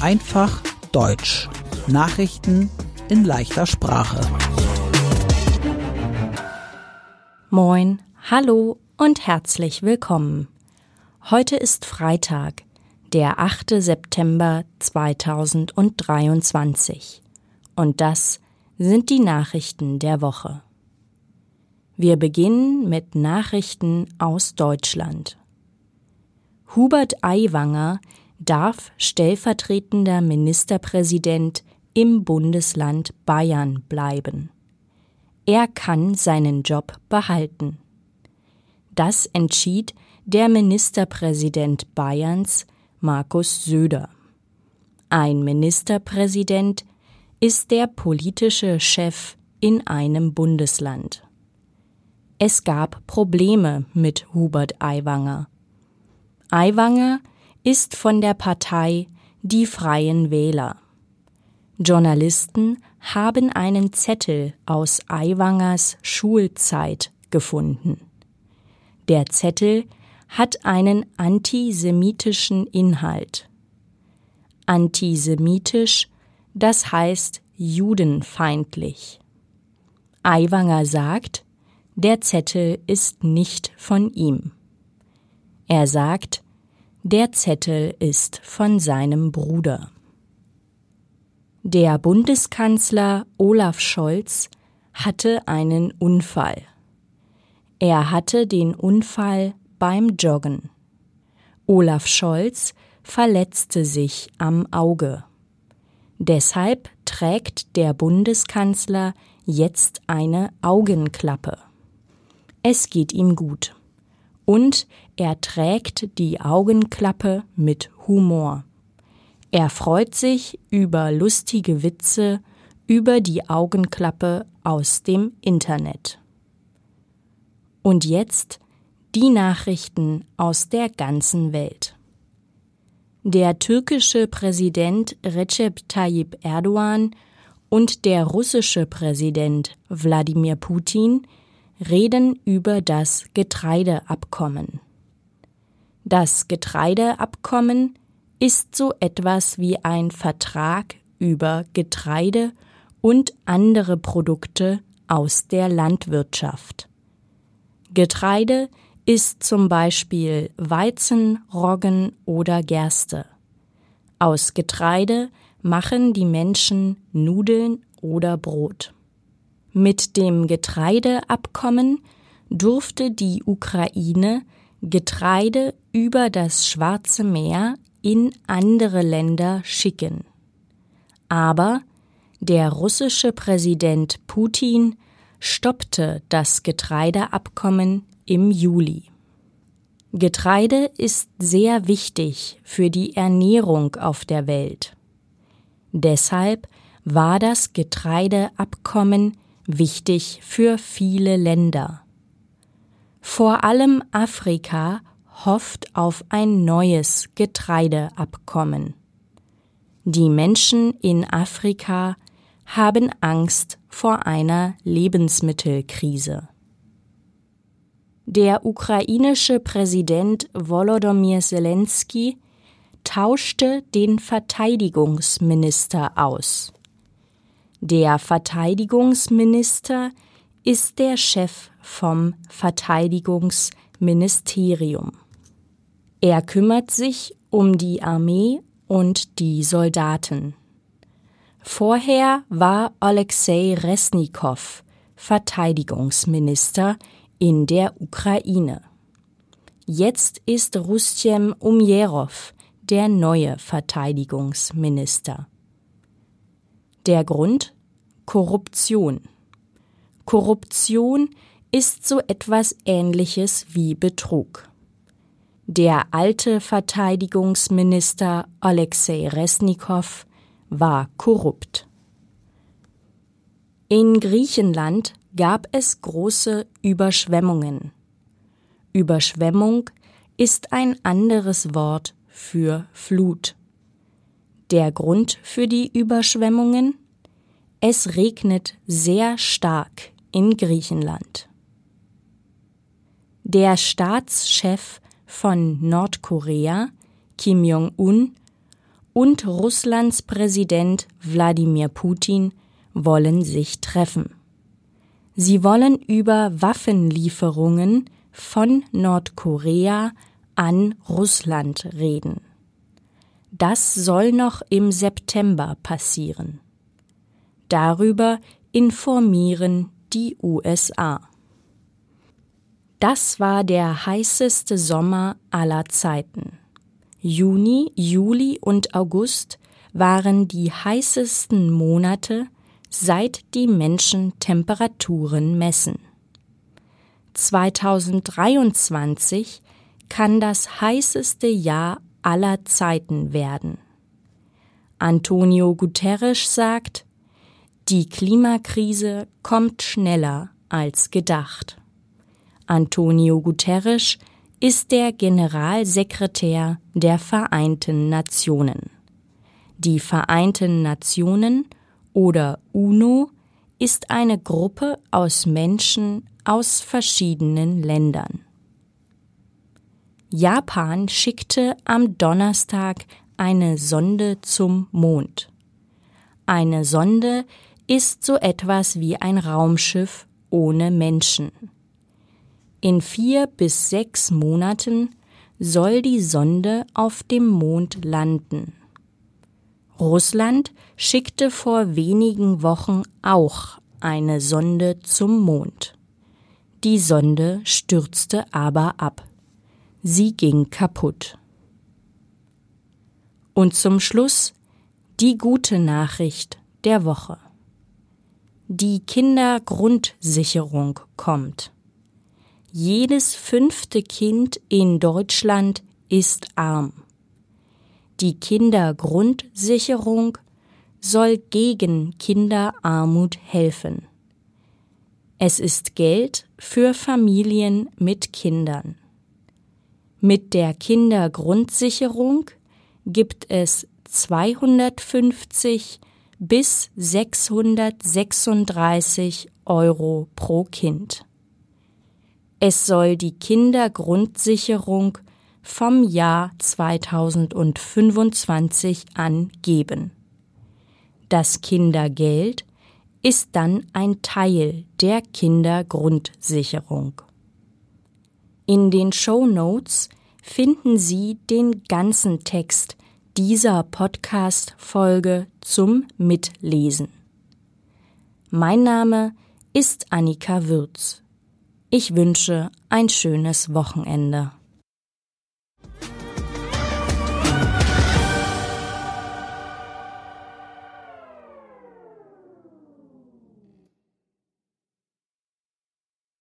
Einfach Deutsch. Nachrichten in leichter Sprache. Moin, hallo und herzlich willkommen. Heute ist Freitag, der 8. September 2023. Und das sind die Nachrichten der Woche. Wir beginnen mit Nachrichten aus Deutschland. Hubert Aiwanger darf stellvertretender Ministerpräsident im Bundesland Bayern bleiben. Er kann seinen Job behalten. Das entschied der Ministerpräsident Bayerns, Markus Söder. Ein Ministerpräsident ist der politische Chef in einem Bundesland. Es gab Probleme mit Hubert Aiwanger. Aiwanger ist von der Partei Die Freien Wähler. Journalisten haben einen Zettel aus Aiwangers Schulzeit gefunden. Der Zettel hat einen antisemitischen Inhalt. Antisemitisch, das heißt judenfeindlich. Aiwanger sagt, der Zettel ist nicht von ihm. Er sagt, der Zettel ist von seinem Bruder. Der Bundeskanzler Olaf Scholz hatte einen Unfall. Er hatte den Unfall beim Joggen. Olaf Scholz verletzte sich am Auge. Deshalb trägt der Bundeskanzler jetzt eine Augenklappe. Es geht ihm gut und er trägt die Augenklappe mit Humor. Er freut sich über lustige Witze über die Augenklappe aus dem Internet. Und jetzt die Nachrichten aus der ganzen Welt. Der türkische Präsident Recep Tayyip Erdogan und der russische Präsident Wladimir Putin reden über das Getreideabkommen. Das Getreideabkommen ist so etwas wie ein Vertrag über Getreide und andere Produkte aus der Landwirtschaft. Getreide ist zum Beispiel Weizen, Roggen oder Gerste. Aus Getreide machen die Menschen Nudeln oder Brot. Mit dem Getreideabkommen durfte die Ukraine Getreide über das Schwarze Meer in andere Länder schicken. Aber der russische Präsident Putin stoppte das Getreideabkommen im Juli. Getreide ist sehr wichtig für die Ernährung auf der Welt. Deshalb war das Getreideabkommen wichtig für viele Länder. Vor allem Afrika hofft auf ein neues Getreideabkommen. Die Menschen in Afrika haben Angst vor einer Lebensmittelkrise. Der ukrainische Präsident Volodymyr Zelensky tauschte den Verteidigungsminister aus. Der Verteidigungsminister ist der Chef vom Verteidigungsministerium. Er kümmert sich um die Armee und die Soldaten. Vorher war Alexei Resnikow Verteidigungsminister in der Ukraine. Jetzt ist Rustem Umjerov der neue Verteidigungsminister. Der Grund Korruption. Korruption ist so etwas Ähnliches wie Betrug. Der alte Verteidigungsminister Alexei Resnikow war korrupt. In Griechenland gab es große Überschwemmungen. Überschwemmung ist ein anderes Wort für Flut. Der Grund für die Überschwemmungen? Es regnet sehr stark in Griechenland. Der Staatschef von Nordkorea, Kim Jong-un, und Russlands Präsident Wladimir Putin wollen sich treffen. Sie wollen über Waffenlieferungen von Nordkorea an Russland reden. Das soll noch im September passieren. Darüber informieren die USA. Das war der heißeste Sommer aller Zeiten. Juni, Juli und August waren die heißesten Monate, seit die Menschen Temperaturen messen. 2023 kann das heißeste Jahr aller Zeiten werden. Antonio Guterres sagt, die Klimakrise kommt schneller als gedacht. Antonio Guterres ist der Generalsekretär der Vereinten Nationen. Die Vereinten Nationen oder UNO ist eine Gruppe aus Menschen aus verschiedenen Ländern. Japan schickte am Donnerstag eine Sonde zum Mond. Eine Sonde ist so etwas wie ein Raumschiff ohne Menschen. In vier bis sechs Monaten soll die Sonde auf dem Mond landen. Russland schickte vor wenigen Wochen auch eine Sonde zum Mond. Die Sonde stürzte aber ab. Sie ging kaputt. Und zum Schluss die gute Nachricht der Woche. Die Kindergrundsicherung kommt. Jedes fünfte Kind in Deutschland ist arm. Die Kindergrundsicherung soll gegen Kinderarmut helfen. Es ist Geld für Familien mit Kindern. Mit der Kindergrundsicherung gibt es 250 bis 636 Euro pro Kind. Es soll die Kindergrundsicherung vom Jahr 2025 an geben. Das Kindergeld ist dann ein Teil der Kindergrundsicherung. In den Show Notes finden Sie den ganzen Text dieser Podcast-Folge zum Mitlesen. Mein Name ist Annika Würz. Ich wünsche ein schönes Wochenende.